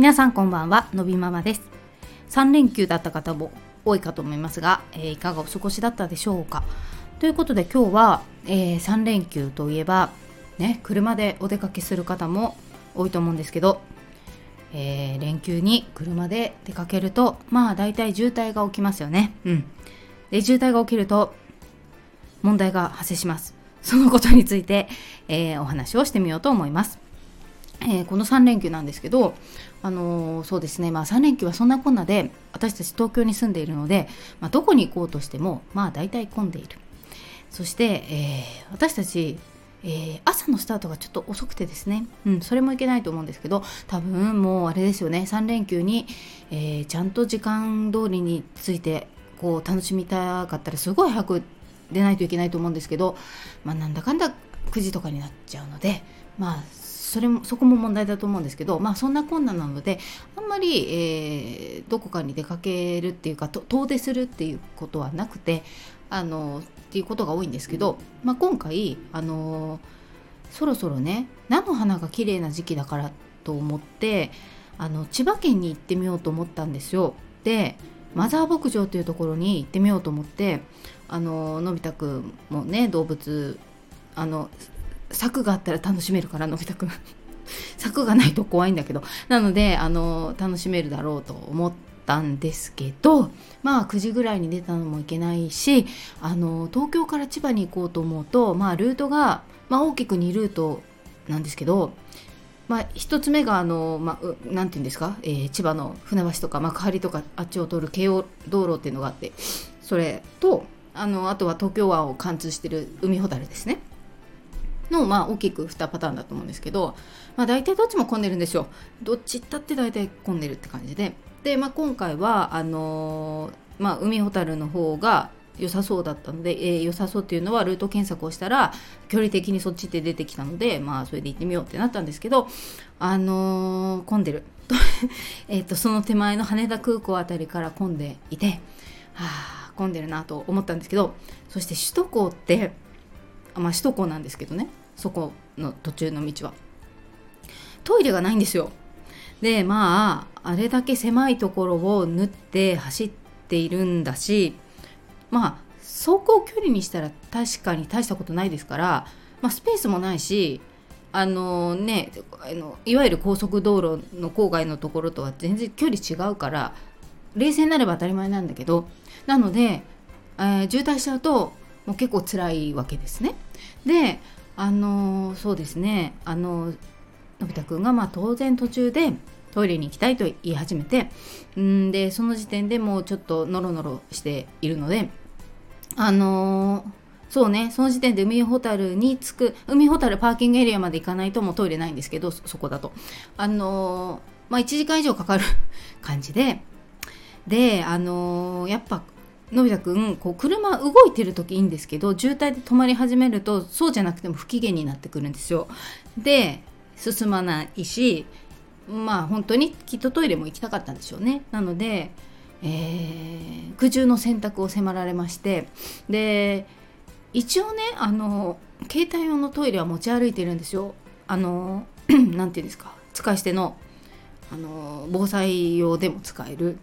皆さんこんばんはのびママです。3連休だった方も多いかと思いますが、えー、いかがお過ごしだったでしょうか。ということで今日は、えー、3連休といえばね車でお出かけする方も多いと思うんですけど、えー、連休に車で出かけるとまあ大体渋滞が起きますよね。うん。で渋滞が起きると問題が発生します。そのことについて、えー、お話をしてみようと思います。えー、この3連休なんですけど、あのー、そうですね、まあ、3連休はそんなこんなで私たち東京に住んでいるので、まあ、どこに行こうとしてもまあ大体混んでいる。そして、えー、私たち、えー、朝のスタートがちょっと遅くてですね、うん、それもいけないと思うんですけど多分もうあれですよね。3連休に、えちゃんと時間通りについてこう楽しみたかったらすごい早く出ないといけないと思うんですけど、まあ、なんだかんだ9時とかになっちゃうのでまあそれもそこも問題だと思うんですけどまあそんな困難なのであんまり、えー、どこかに出かけるっていうか遠出するっていうことはなくてあのっていうことが多いんですけど、まあ、今回あのそろそろね菜の花が綺麗な時期だからと思ってあの千葉県に行ってみようと思ったんですよ。でマザー牧場というところに行ってみようと思ってあののび太くんもね動物あの柵があったら楽しめるからのび太くん。柵がないと怖いんだけど。なのであの楽しめるだろうと思ったんですけどまあ9時ぐらいに出たのもいけないしあの東京から千葉に行こうと思うとまあルートが、まあ、大きく2ルートなんですけどまあ、1つ目があの、まあ、なんていうんですか、えー、千葉の船橋とか幕張とかあっちを通る京王道路っていうのがあってそれとあのあとは東京湾を貫通してる海ほたるですね。の、まあ、大きく2パターンだと思うんですけど、まあ、大体どっちも混んでるんですよ。どっち行ったって大体混んでるって感じで。で、まあ、今回はあのー、まあ、海ほたるの方が良さそうだったので、えー、良さそうっていうのはルート検索をしたら距離的にそっちって出てきたのでまあそれで行ってみようってなったんですけどあのー、混んでる えとその手前の羽田空港あたりから混んでいてはあ混んでるなと思ったんですけどそして首都高ってまあ首都高なんですけどねそこの途中の道はトイレがないんですよでまああれだけ狭いところを縫って走っているんだしまあ走行距離にしたら確かに大したことないですから、まあ、スペースもないしあのねあのいわゆる高速道路の郊外のところとは全然距離違うから冷静になれば当たり前なんだけどなので、えー、渋滞しちゃうともう結構辛いわけですね。であのそうですね。あののび太くんがまあ当然途中でトイレに行きたいと言い始めてんでその時点でもうちょっとノロノロしているのであのそうねその時点で海ほたるに着く海ほたるパーキングエリアまで行かないともうトイレないんですけどそこだと。あのまあ1時間以上かかる感じでであのやっぱのび太くんこう車動いてる時いいんですけど渋滞で止まり始めるとそうじゃなくても不機嫌になってくるんですよ。で進まないしまあ本当にきっとトイレも行きたかったんでしょうね。なので、えー、苦渋の選択を迫られましてで一応ねあの携帯用のトイレは持ち歩いてるんですよ。あの なんていうんですか使い捨てのあの防災用でも使える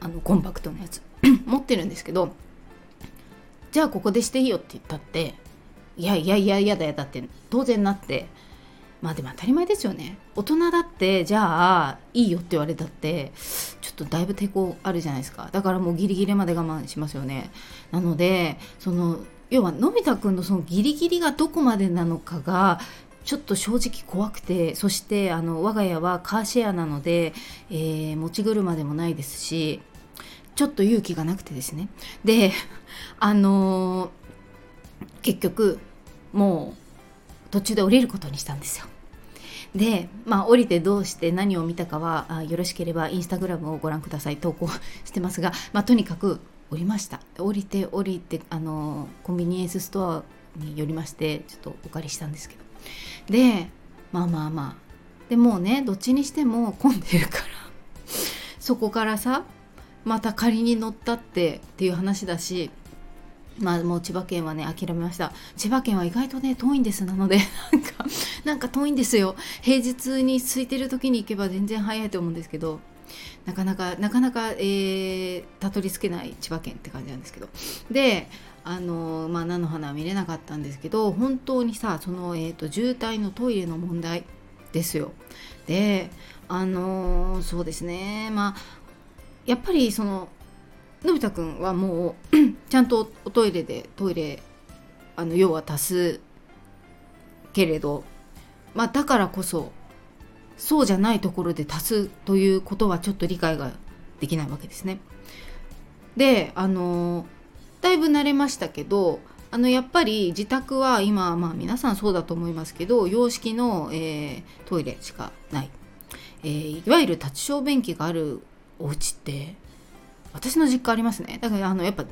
あのコンパクトなやつ 持ってるんですけどじゃあここでしていいよって言ったっていやいやいやいやだよ。だって当然なってまあでも当たり前ですよね。大人だってじゃあいいよって言われたってちょっとだいぶ抵抗あるじゃないですか。だからもうギリギリまで我慢しますよね。なのでその要はのび太くんのそのギリギリがどこまでなのかがちょっと正直怖くてそしてあの我が家はカーシェアなので、えー、持ち車でもないですしちょっと勇気がなくてですね。であのー、結局もう途中で降りることにしたんですよ。でまあ降りてどうして何を見たかはあよろしければインスタグラムをご覧ください投稿してますが、まあ、とにかく降りました。降りて降りてあのコンビニエンスストアに寄りましてちょっとお借りしたんですけど。でまあまあまあ。でもうねどっちにしても混んでるから。そこからさまた仮に乗ったってっていう話だしまあもう千葉県はね諦めました。千葉県は意外とね遠いんですなので なんかなんか遠いんですよ。平日に空いてる時に行けば全然早いと思うんですけどなかなかなかなか、えー、たどり着けない千葉県って感じなんですけど。であのまあ菜の花は見れなかったんですけど本当にさその、えーと、渋滞のトイレの問題ですよ。であのそうですね。まあやっぱりそののび太くんはもう ちゃんとおトイレでトイレあの用は足すけれどまあだからこそそうじゃないところで足すということはちょっと理解ができないわけですね。であのだいぶ慣れましたけどあのやっぱり自宅は今まあ皆さんそうだと思いますけど洋式の、えー、トイレしかない、えー、いわゆる立ち小便器があるお家って私の実家ありますね。だからあのやっぱ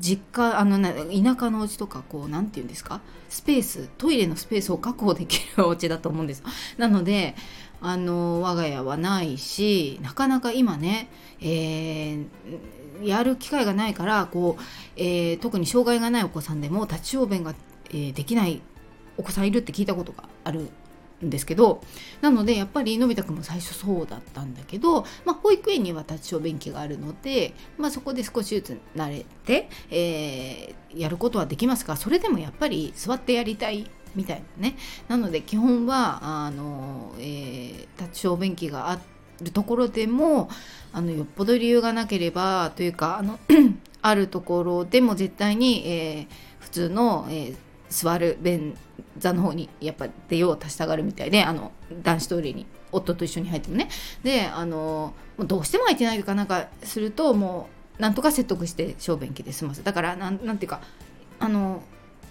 実家あの田舎のお家とかこう何て言うんですか？スペーストイレのスペースを確保できるお家だと思うんです。なのであの我が家はないしなかなか今ね、えー、やる機会がないからこう、えー、特に障害がないお子さんでも立ち小便が、えー、できないお子さんいるって聞いたことがあるんですけどなのでやっぱりのび太くんも最初そうだったんだけど、まあ、保育園には立ち小便器があるので、まあ、そこで少しずつ慣れて、えー、やることはできますがそれでもやっぱり座ってやりたいみたいなね。なので基本はあの、えー、立ち小便器があるところでもあのよっぽど理由がなければというかあの あるところでも絶対に、えー、普通の、えー、座る便座の方にやっぱ出よう足したがるみたいであの男子トイレに夫と一緒に入ってもね。であのどうしても空いてないとかなんかするともうなんとか説得して小便器で済ます。だからなんなんていうかあの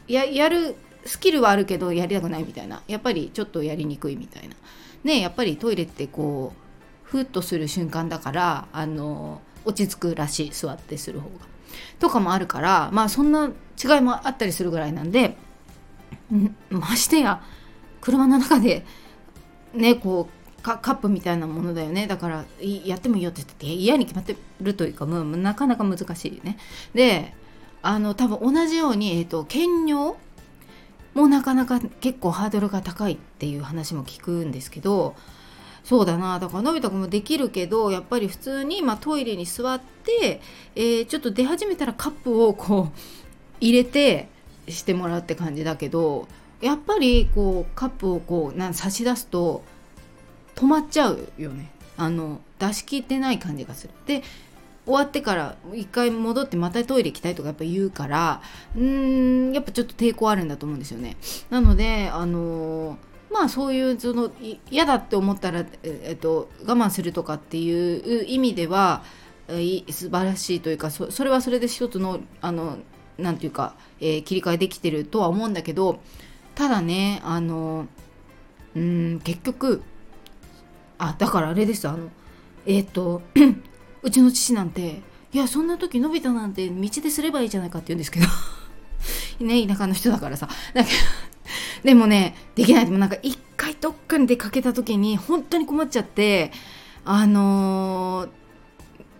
ややるスキルはあるけどやりたくないみたいな。やっぱりちょっとやりにくいみたいな。ねやっぱりトイレってこうふっとする瞬間だからあの落ち着くらしい座ってする方が。とかもあるからまあそんな違いもあったりするぐらいなんでましてや車の中でねこうカップみたいなものだよね。だからやってもいいよって言って嫌に決まってるというかもうなかなか難しいね。であの多分同じように、えーと、兼尿もなかなか結構ハードルが高いっていう話も聞くんですけどそうだな。だからのび太くんもできるけどやっぱり普通に、まあ、トイレに座って、えー、ちょっと出始めたらカップをこう入れてしてもらうって感じだけどやっぱりこうカップをこうな差し出すと止まっちゃうよね。あの出し切ってない感じがする。で終わってから一回戻ってまたトイレ行きたいとかやっぱ言うからうーんやっぱちょっと抵抗あるんだと思うんですよね。なのであのまあそういうその嫌だって思ったら、えっと、我慢するとかっていう意味では素晴らしいというかそれはそれで一つのあのなんていうか、えー、切り替えできてるとは思うんだけどただねあのうん結局あだからあれですあのえっ、ー、とうちの父なんていやそんな時のび太なんて道ですればいいじゃないかって言うんですけど ね田舎の人だからさ。だけどでもねできないでもなんか一回どっかに出かけた時に本当に困っちゃってあのー、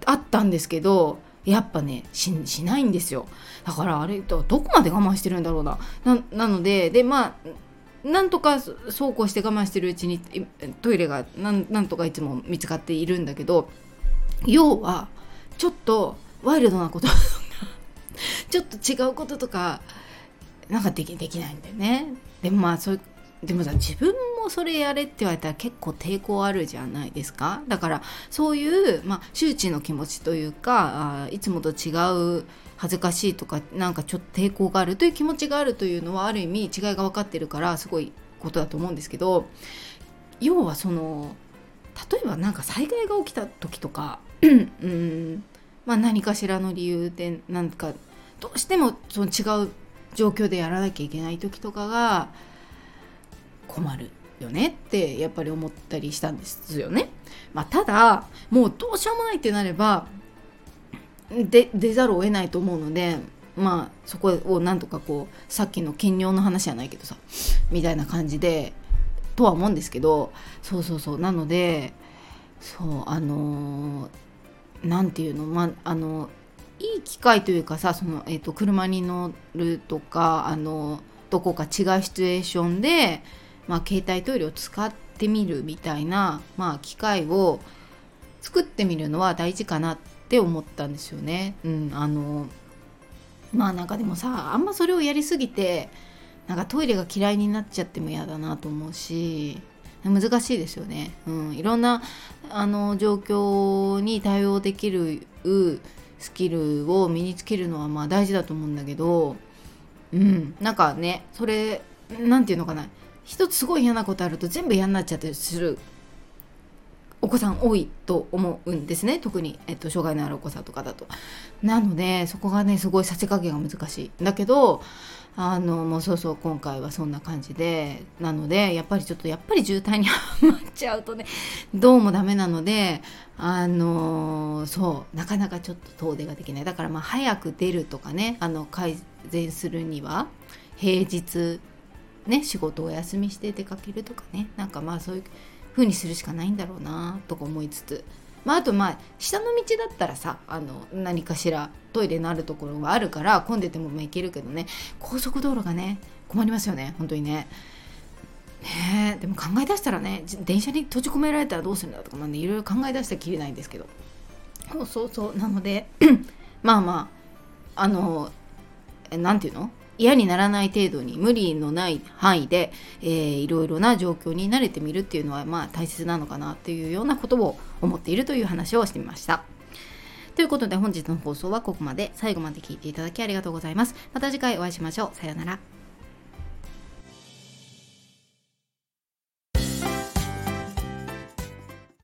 あったんですけどやっぱねしないんですよ。だからあれどこまで我慢してるんだろうな。なのででまあなんとかそうこうして我慢してるうちにトイレがなんとかいつも見つかっているんだけど要はちょっとワイルドなこと ちょっと違うこととかなんかできできないんだよね。でもまあそうでもさ自分もそれやれって言われたら結構抵抗あるじゃないですか。だからそういう、まあ、周知の気持ちというかあいつもと違う恥ずかしいとかなんかちょっと抵抗があるという気持ちがあるというのはある意味違いが分かってるからすごいことだと思うんですけど要はその例えば何か災害が起きた時とか うんまあ何かしらの理由でなんかどうしてもその違う状況でやらなきゃいけない時とかが困るよねってやっぱり思ったりしたんですよね。まあ、ただもうどうしようもないってなればで出ざるを得ないと思うのでまあそこをなんとかこうさっきの兼業の話じゃないけどさみたいな感じでとは思うんですけどそうそうそうなのでそうあの何て言うのまあのいい機会というかさその、えーと、車に乗るとかあのどこか違うシチュエーションで、まあ、携帯トイレを使ってみるみたいな、まあ、機会を作ってみるのは大事かなって思ったんですよね。うん、あのまあなんかでもさあんまそれをやりすぎてなんかトイレが嫌いになっちゃっても嫌だなと思うし難しいですよね、うん、いろんなあの状況に対応できるスキルを身につけるのはまあ大事だと思うんだけどうんなんかねそれ何て言うのかな一つすごい嫌なことあると全部嫌になっちゃったりするお子さん多いと思うんですね特に、えっと、障害のあるお子さんとかだと。なのでそこがねすごいさじ加減が難しい。だけどあのもうそうそう今回はそんな感じでなのでやっぱりちょっとやっぱり渋滞にはまっちゃうとねどうもダメなのであのそうなかなかちょっと遠出ができないだからまあ早く出るとかねあの改善するには平日ね仕事をお休みして出かけるとかね。なんかまあそういう風にするしかないんだろうなとか思いつつ。まあ、あとまあ下の道だったらさあの何かしらトイレのあるところがあるから混んでても行けるけどね。高速道路がね困りますよね本当にね。ねでも考え出したらね電車に閉じ込められたらどうするんだとか、まあ、いろいろ考え出したらきりないんですけど。そうそうそう。なので まあまああの何て言うの？嫌にならない程度に無理のない範囲で、えー、いろいろな状況に慣れてみるっていうのはまあ大切なのかなというようなことを思っているという話をしてみました。ということで本日の放送はここまで最後まで聞いていただきありがとうございます。また次回お会いしましょう。さようなら。